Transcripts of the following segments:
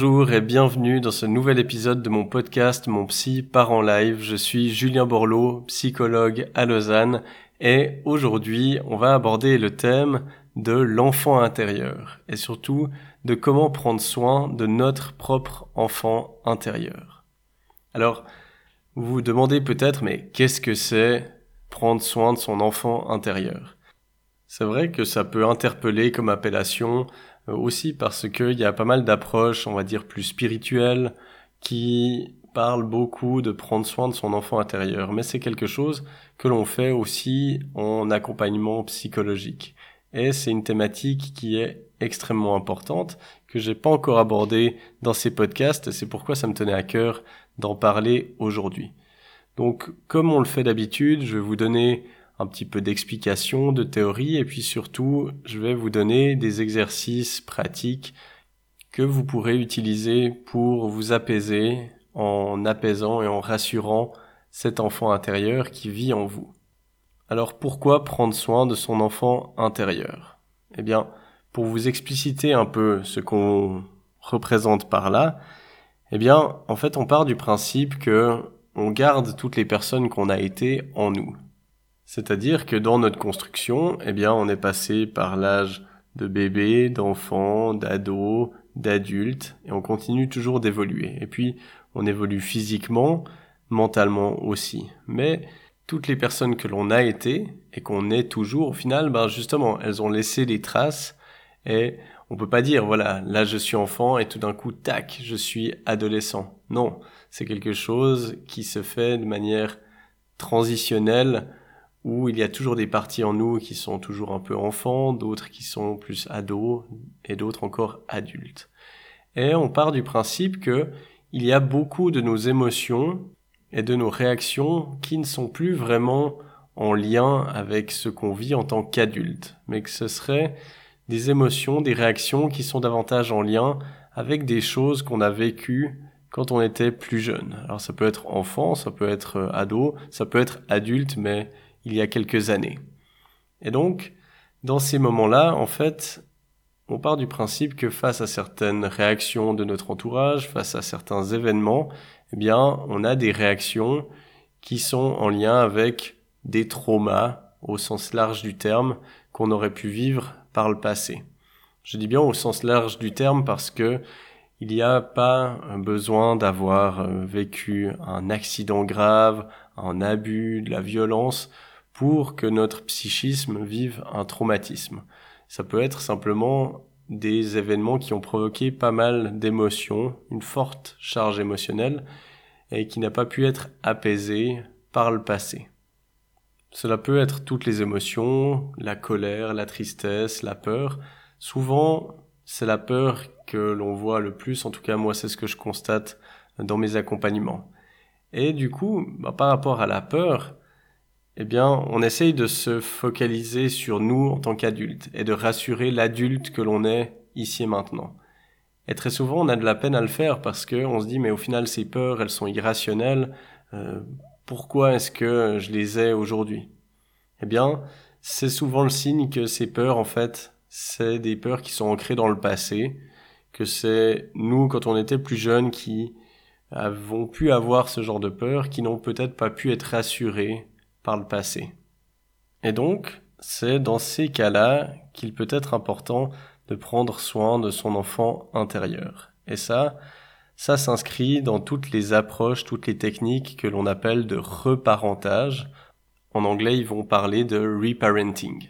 Bonjour et bienvenue dans ce nouvel épisode de mon podcast Mon Psy part en live. Je suis Julien Borloo, psychologue à Lausanne et aujourd'hui on va aborder le thème de l'enfant intérieur et surtout de comment prendre soin de notre propre enfant intérieur. Alors, vous vous demandez peut-être mais qu'est-ce que c'est prendre soin de son enfant intérieur? C'est vrai que ça peut interpeller comme appellation aussi parce qu'il y a pas mal d'approches, on va dire, plus spirituelles, qui parlent beaucoup de prendre soin de son enfant intérieur. Mais c'est quelque chose que l'on fait aussi en accompagnement psychologique. Et c'est une thématique qui est extrêmement importante, que j'ai pas encore abordée dans ces podcasts, c'est pourquoi ça me tenait à cœur d'en parler aujourd'hui. Donc, comme on le fait d'habitude, je vais vous donner un petit peu d'explication, de théorie, et puis surtout, je vais vous donner des exercices pratiques que vous pourrez utiliser pour vous apaiser en apaisant et en rassurant cet enfant intérieur qui vit en vous. Alors pourquoi prendre soin de son enfant intérieur? Eh bien, pour vous expliciter un peu ce qu'on représente par là, eh bien, en fait, on part du principe que on garde toutes les personnes qu'on a été en nous. C'est-à-dire que dans notre construction, eh bien, on est passé par l'âge de bébé, d'enfant, d'ado, d'adulte, et on continue toujours d'évoluer. Et puis, on évolue physiquement, mentalement aussi. Mais toutes les personnes que l'on a été et qu'on est toujours, au final, ben justement, elles ont laissé des traces et on peut pas dire, voilà, là je suis enfant et tout d'un coup, tac, je suis adolescent. Non, c'est quelque chose qui se fait de manière transitionnelle où il y a toujours des parties en nous qui sont toujours un peu enfants, d'autres qui sont plus ados et d'autres encore adultes. Et on part du principe que il y a beaucoup de nos émotions et de nos réactions qui ne sont plus vraiment en lien avec ce qu'on vit en tant qu'adulte, mais que ce seraient des émotions, des réactions qui sont davantage en lien avec des choses qu'on a vécues quand on était plus jeune. Alors ça peut être enfant, ça peut être euh, ado, ça peut être adulte, mais il y a quelques années. Et donc, dans ces moments-là, en fait, on part du principe que face à certaines réactions de notre entourage, face à certains événements, eh bien, on a des réactions qui sont en lien avec des traumas au sens large du terme qu'on aurait pu vivre par le passé. Je dis bien au sens large du terme parce que il n'y a pas besoin d'avoir euh, vécu un accident grave, un abus, de la violence pour que notre psychisme vive un traumatisme. Ça peut être simplement des événements qui ont provoqué pas mal d'émotions, une forte charge émotionnelle, et qui n'a pas pu être apaisée par le passé. Cela peut être toutes les émotions, la colère, la tristesse, la peur. Souvent, c'est la peur que l'on voit le plus, en tout cas moi c'est ce que je constate dans mes accompagnements. Et du coup, bah, par rapport à la peur, eh bien, on essaye de se focaliser sur nous en tant qu'adultes et de rassurer l'adulte que l'on est ici et maintenant. Et très souvent, on a de la peine à le faire parce que on se dit, mais au final, ces peurs, elles sont irrationnelles. Euh, pourquoi est-ce que je les ai aujourd'hui? Eh bien, c'est souvent le signe que ces peurs, en fait, c'est des peurs qui sont ancrées dans le passé, que c'est nous, quand on était plus jeunes, qui avons pu avoir ce genre de peurs, qui n'ont peut-être pas pu être rassurés le passé. Et donc, c'est dans ces cas-là qu'il peut être important de prendre soin de son enfant intérieur. Et ça, ça s'inscrit dans toutes les approches, toutes les techniques que l'on appelle de reparentage. En anglais, ils vont parler de reparenting.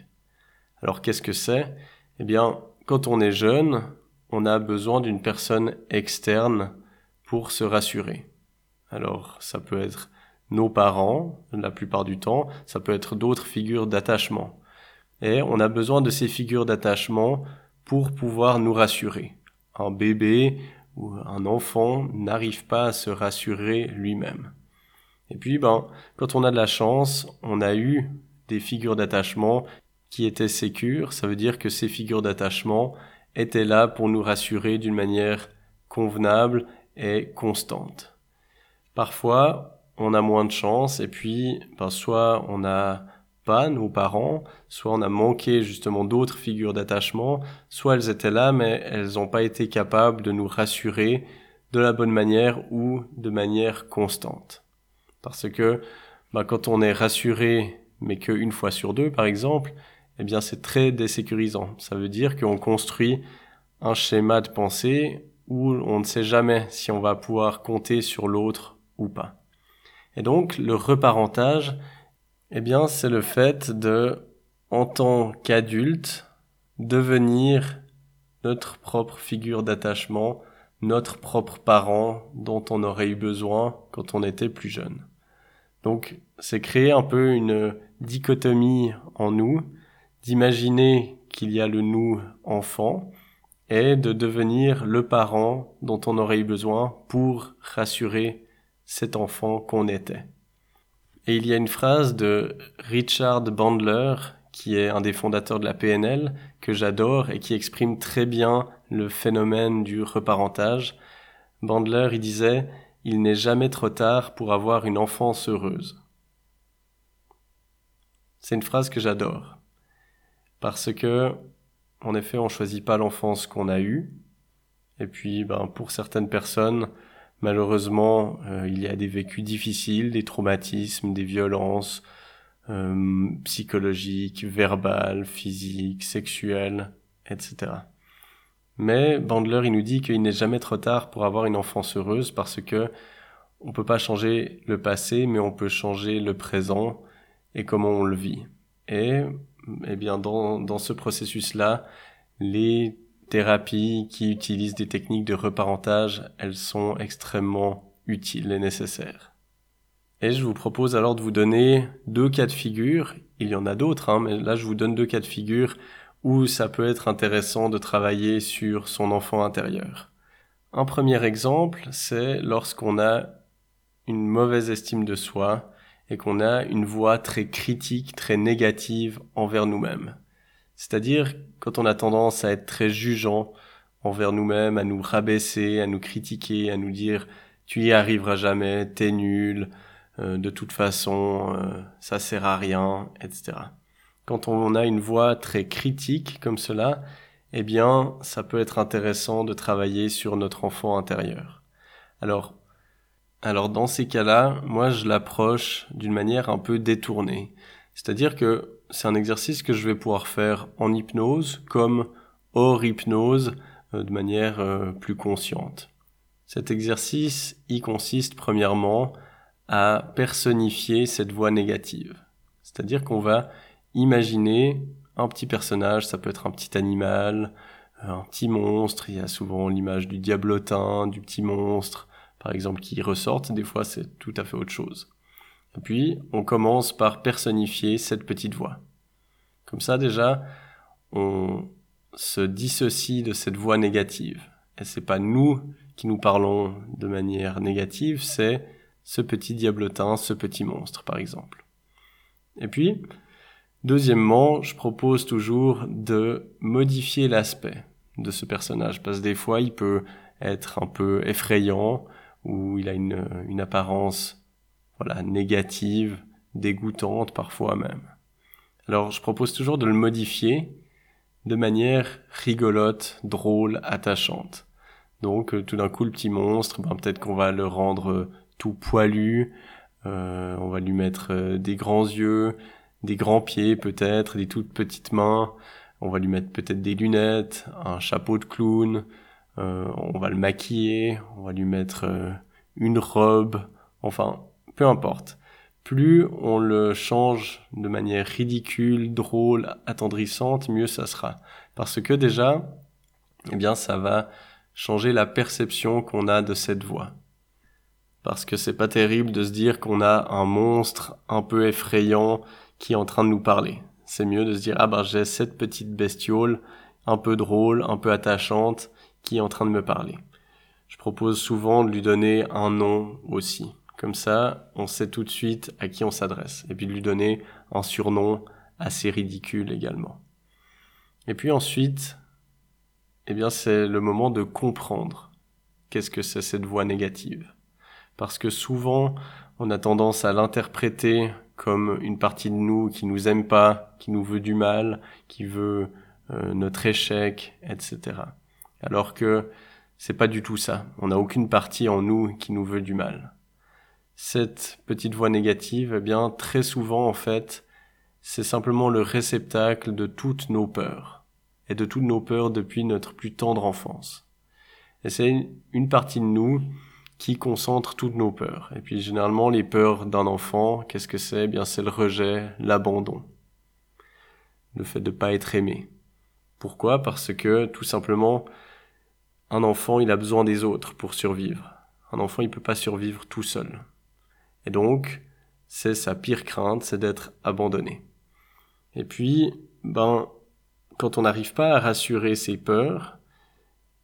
Alors qu'est-ce que c'est? Eh bien, quand on est jeune, on a besoin d'une personne externe pour se rassurer. Alors, ça peut être nos parents, la plupart du temps, ça peut être d'autres figures d'attachement. Et on a besoin de ces figures d'attachement pour pouvoir nous rassurer. Un bébé ou un enfant n'arrive pas à se rassurer lui-même. Et puis, ben, quand on a de la chance, on a eu des figures d'attachement qui étaient sécures. Ça veut dire que ces figures d'attachement étaient là pour nous rassurer d'une manière convenable et constante. Parfois, on a moins de chance et puis, ben, soit on a pas nos parents, soit on a manqué justement d'autres figures d'attachement, soit elles étaient là mais elles n'ont pas été capables de nous rassurer de la bonne manière ou de manière constante. Parce que bah, quand on est rassuré, mais qu'une fois sur deux, par exemple, eh bien c'est très désécurisant. Ça veut dire qu'on construit un schéma de pensée où on ne sait jamais si on va pouvoir compter sur l'autre ou pas. Et donc le reparentage, eh bien c'est le fait de, en tant qu'adulte, devenir notre propre figure d'attachement, notre propre parent dont on aurait eu besoin quand on était plus jeune. Donc c'est créer un peu une dichotomie en nous, d'imaginer qu'il y a le nous enfant et de devenir le parent dont on aurait eu besoin pour rassurer cet enfant qu'on était. Et il y a une phrase de Richard Bandler, qui est un des fondateurs de la PNL, que j'adore et qui exprime très bien le phénomène du reparentage. Bandler, il disait il n'est jamais trop tard pour avoir une enfance heureuse. C'est une phrase que j'adore. Parce que, en effet, on choisit pas l'enfance qu'on a eue. Et puis, ben, pour certaines personnes, malheureusement, euh, il y a des vécus difficiles, des traumatismes, des violences euh, psychologiques, verbales, physiques, sexuelles, etc. Mais Bandler, il nous dit qu'il n'est jamais trop tard pour avoir une enfance heureuse parce que on peut pas changer le passé, mais on peut changer le présent et comment on le vit. Et, eh bien, dans, dans ce processus-là, les thérapies qui utilisent des techniques de reparentage, elles sont extrêmement utiles et nécessaires. Et je vous propose alors de vous donner deux cas de figure. Il y en a d'autres, hein, mais là je vous donne deux cas de figure où ça peut être intéressant de travailler sur son enfant intérieur. Un premier exemple, c'est lorsqu'on a une mauvaise estime de soi et qu'on a une voix très critique, très négative envers nous-mêmes. C'est-à-dire quand on a tendance à être très jugeant envers nous-mêmes, à nous rabaisser, à nous critiquer, à nous dire tu y arriveras jamais, t'es nul, euh, de toute façon, euh, ça sert à rien, etc quand on a une voix très critique comme cela, eh bien, ça peut être intéressant de travailler sur notre enfant intérieur. Alors, alors dans ces cas-là, moi je l'approche d'une manière un peu détournée. C'est-à-dire que c'est un exercice que je vais pouvoir faire en hypnose comme hors hypnose euh, de manière euh, plus consciente. Cet exercice y consiste premièrement à personnifier cette voix négative. C'est-à-dire qu'on va imaginez un petit personnage, ça peut être un petit animal, un petit monstre, il y a souvent l'image du diablotin, du petit monstre, par exemple, qui ressortent, des fois c'est tout à fait autre chose. Et puis, on commence par personnifier cette petite voix. Comme ça, déjà, on se dissocie de cette voix négative. Et c'est pas nous qui nous parlons de manière négative, c'est ce petit diablotin, ce petit monstre, par exemple. Et puis, Deuxièmement, je propose toujours de modifier l'aspect de ce personnage, parce que des fois, il peut être un peu effrayant, ou il a une, une apparence voilà, négative, dégoûtante parfois même. Alors, je propose toujours de le modifier de manière rigolote, drôle, attachante. Donc, euh, tout d'un coup, le petit monstre, ben, peut-être qu'on va le rendre tout poilu, euh, on va lui mettre euh, des grands yeux, des grands pieds peut-être, des toutes petites mains. On va lui mettre peut-être des lunettes, un chapeau de clown. Euh, on va le maquiller, on va lui mettre euh, une robe. Enfin, peu importe. Plus on le change de manière ridicule, drôle, attendrissante, mieux ça sera. Parce que déjà, eh bien, ça va changer la perception qu'on a de cette voix. Parce que c'est pas terrible de se dire qu'on a un monstre un peu effrayant qui est en train de nous parler. C'est mieux de se dire, ah ben j'ai cette petite bestiole un peu drôle, un peu attachante, qui est en train de me parler. Je propose souvent de lui donner un nom aussi. Comme ça, on sait tout de suite à qui on s'adresse. Et puis de lui donner un surnom assez ridicule également. Et puis ensuite, eh bien, c'est le moment de comprendre qu'est-ce que c'est cette voix négative. Parce que souvent, on a tendance à l'interpréter comme une partie de nous qui nous aime pas, qui nous veut du mal, qui veut euh, notre échec, etc. Alors que c'est pas du tout ça. On n'a aucune partie en nous qui nous veut du mal. Cette petite voix négative, eh bien, très souvent, en fait, c'est simplement le réceptacle de toutes nos peurs. Et de toutes nos peurs depuis notre plus tendre enfance. Et c'est une partie de nous qui concentre toutes nos peurs. Et puis généralement les peurs d'un enfant, qu'est-ce que c'est? Eh Bien c'est le rejet, l'abandon, le fait de pas être aimé. Pourquoi? Parce que tout simplement un enfant il a besoin des autres pour survivre. Un enfant il peut pas survivre tout seul. Et donc c'est sa pire crainte, c'est d'être abandonné. Et puis ben quand on n'arrive pas à rassurer ses peurs,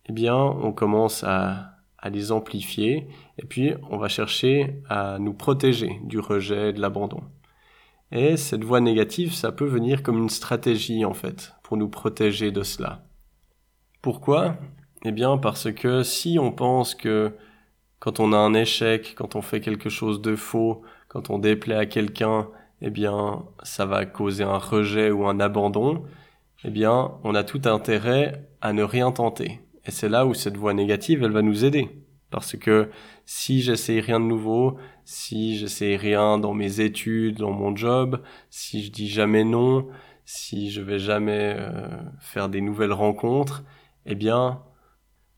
eh bien on commence à à les amplifier, et puis on va chercher à nous protéger du rejet, de l'abandon. Et cette voix négative, ça peut venir comme une stratégie en fait, pour nous protéger de cela. Pourquoi? Eh bien parce que si on pense que quand on a un échec, quand on fait quelque chose de faux, quand on déplaît à quelqu'un, eh bien ça va causer un rejet ou un abandon, eh bien on a tout intérêt à ne rien tenter. Et c'est là où cette voix négative, elle va nous aider. Parce que si j'essaye rien de nouveau, si j'essaye rien dans mes études, dans mon job, si je dis jamais non, si je vais jamais euh, faire des nouvelles rencontres, eh bien,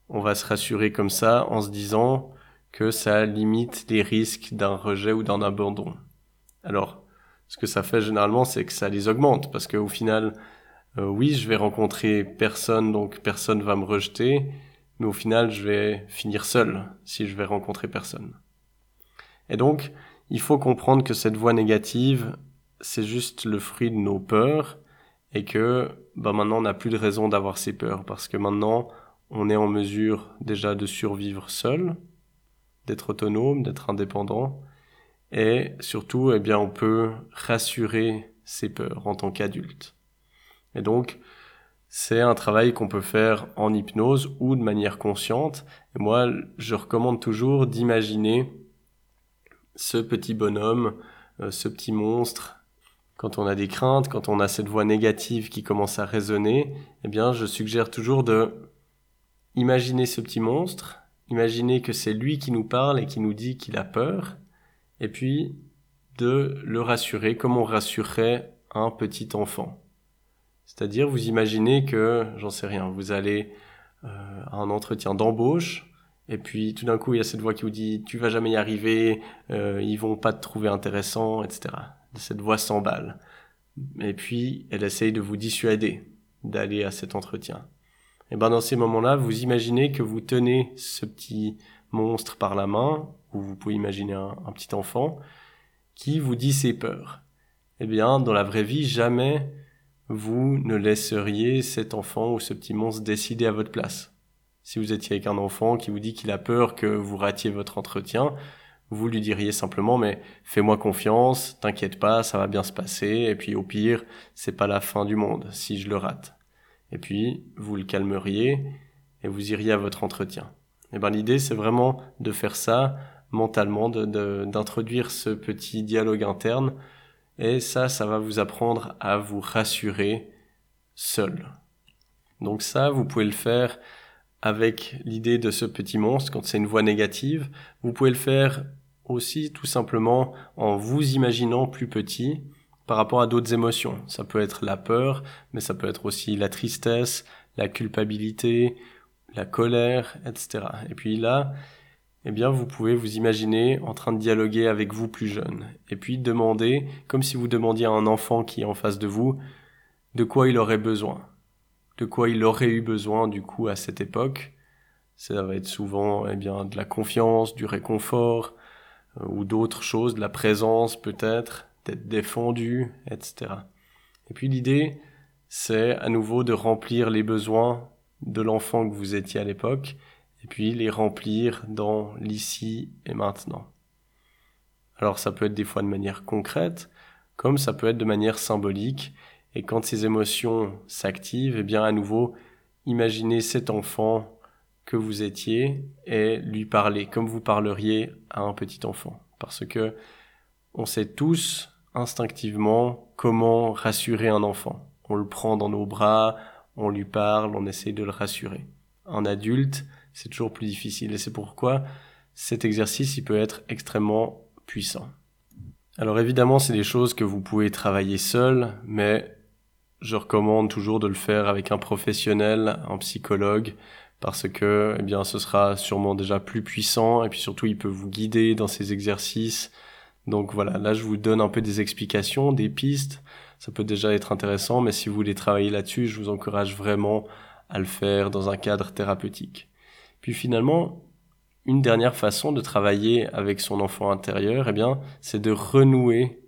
on va se rassurer comme ça en se disant que ça limite les risques d'un rejet ou d'un abandon. Alors, ce que ça fait généralement, c'est que ça les augmente parce qu'au final, euh, oui, je vais rencontrer personne, donc personne va me rejeter, mais au final, je vais finir seul si je vais rencontrer personne. Et donc, il faut comprendre que cette voix négative, c'est juste le fruit de nos peurs et que bah maintenant on n'a plus de raison d'avoir ces peurs parce que maintenant on est en mesure déjà de survivre seul, d'être autonome, d'être indépendant et surtout eh on peut rassurer ses peurs en tant qu'adulte. Et donc, c'est un travail qu'on peut faire en hypnose ou de manière consciente. Et moi, je recommande toujours d'imaginer ce petit bonhomme, euh, ce petit monstre. Quand on a des craintes, quand on a cette voix négative qui commence à résonner, eh bien, je suggère toujours de imaginer ce petit monstre, imaginer que c'est lui qui nous parle et qui nous dit qu'il a peur, et puis de le rassurer comme on rassurerait un petit enfant. C'est-à-dire, vous imaginez que, j'en sais rien, vous allez euh, à un entretien d'embauche, et puis tout d'un coup, il y a cette voix qui vous dit tu vas jamais y arriver, euh, ils vont pas te trouver intéressant, etc. Cette voix s'emballe. Et puis, elle essaye de vous dissuader d'aller à cet entretien. Et ben dans ces moments-là, vous imaginez que vous tenez ce petit monstre par la main, ou vous pouvez imaginer un, un petit enfant, qui vous dit ses peurs. Eh bien, dans la vraie vie, jamais vous ne laisseriez cet enfant ou ce petit monstre décider à votre place. Si vous étiez avec un enfant qui vous dit qu'il a peur que vous ratiez votre entretien, vous lui diriez simplement mais fais-moi confiance, t'inquiète pas, ça va bien se passer, et puis au pire, c'est pas la fin du monde si je le rate. Et puis, vous le calmeriez et vous iriez à votre entretien. Et eh ben l'idée c'est vraiment de faire ça mentalement, d'introduire ce petit dialogue interne et ça, ça va vous apprendre à vous rassurer seul. Donc ça, vous pouvez le faire avec l'idée de ce petit monstre quand c'est une voix négative. Vous pouvez le faire aussi tout simplement en vous imaginant plus petit par rapport à d'autres émotions. Ça peut être la peur, mais ça peut être aussi la tristesse, la culpabilité, la colère, etc. Et puis là, eh bien vous pouvez vous imaginer en train de dialoguer avec vous plus jeune, et puis demander, comme si vous demandiez à un enfant qui est en face de vous, de quoi il aurait besoin, de quoi il aurait eu besoin du coup à cette époque. Ça va être souvent eh bien de la confiance, du réconfort, euh, ou d'autres choses, de la présence peut-être, d'être défendu, etc. Et puis l'idée, c'est à nouveau de remplir les besoins de l'enfant que vous étiez à l'époque, et puis les remplir dans l'ici et maintenant. Alors ça peut être des fois de manière concrète, comme ça peut être de manière symbolique, et quand ces émotions s'activent, eh bien à nouveau, imaginez cet enfant que vous étiez et lui parler comme vous parleriez à un petit enfant. Parce que on sait tous instinctivement comment rassurer un enfant. On le prend dans nos bras, on lui parle, on essaie de le rassurer. Un adulte, c'est toujours plus difficile et c'est pourquoi cet exercice il peut être extrêmement puissant. Alors évidemment, c'est des choses que vous pouvez travailler seul, mais je recommande toujours de le faire avec un professionnel, un psychologue, parce que eh bien ce sera sûrement déjà plus puissant et puis surtout il peut vous guider dans ces exercices. Donc voilà, là je vous donne un peu des explications, des pistes. Ça peut déjà être intéressant, mais si vous voulez travailler là-dessus, je vous encourage vraiment à le faire dans un cadre thérapeutique. Puis finalement, une dernière façon de travailler avec son enfant intérieur, eh bien, c'est de renouer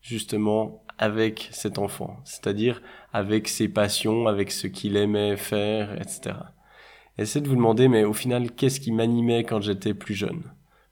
justement avec cet enfant, c'est-à-dire avec ses passions, avec ce qu'il aimait faire, etc. Essayez de vous demander, mais au final, qu'est-ce qui m'animait quand j'étais plus jeune?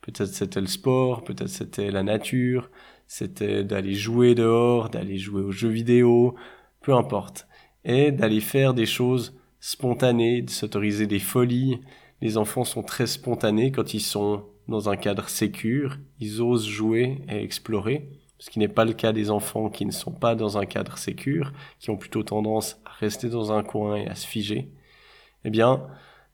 Peut-être c'était le sport, peut-être c'était la nature, c'était d'aller jouer dehors, d'aller jouer aux jeux vidéo, peu importe. Et d'aller faire des choses spontanées, de s'autoriser des folies. Les enfants sont très spontanés quand ils sont dans un cadre sécure, ils osent jouer et explorer ce qui n'est pas le cas des enfants qui ne sont pas dans un cadre sécure, qui ont plutôt tendance à rester dans un coin et à se figer, eh bien,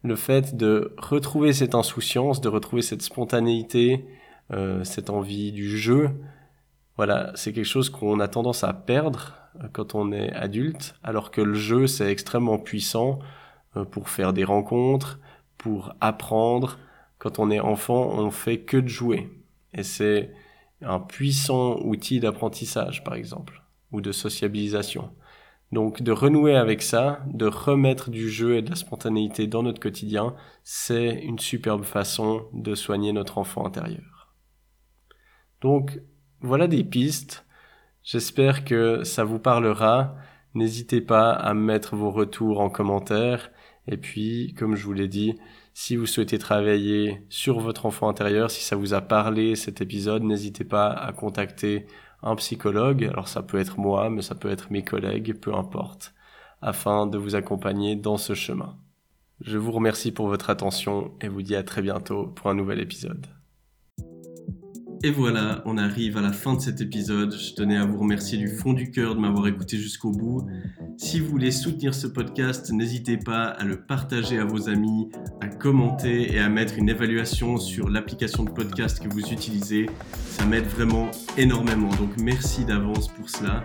le fait de retrouver cette insouciance, de retrouver cette spontanéité, euh, cette envie du jeu, voilà, c'est quelque chose qu'on a tendance à perdre euh, quand on est adulte, alors que le jeu, c'est extrêmement puissant euh, pour faire des rencontres, pour apprendre. Quand on est enfant, on fait que de jouer. Et c'est un puissant outil d'apprentissage, par exemple, ou de sociabilisation. Donc de renouer avec ça, de remettre du jeu et de la spontanéité dans notre quotidien, c'est une superbe façon de soigner notre enfant intérieur. Donc voilà des pistes. J'espère que ça vous parlera. N'hésitez pas à mettre vos retours en commentaire. Et puis, comme je vous l'ai dit, si vous souhaitez travailler sur votre enfant intérieur, si ça vous a parlé cet épisode, n'hésitez pas à contacter un psychologue. Alors ça peut être moi, mais ça peut être mes collègues, peu importe, afin de vous accompagner dans ce chemin. Je vous remercie pour votre attention et vous dis à très bientôt pour un nouvel épisode. Et voilà, on arrive à la fin de cet épisode. Je tenais à vous remercier du fond du cœur de m'avoir écouté jusqu'au bout. Si vous voulez soutenir ce podcast, n'hésitez pas à le partager à vos amis, à commenter et à mettre une évaluation sur l'application de podcast que vous utilisez. Ça m'aide vraiment énormément. Donc merci d'avance pour cela.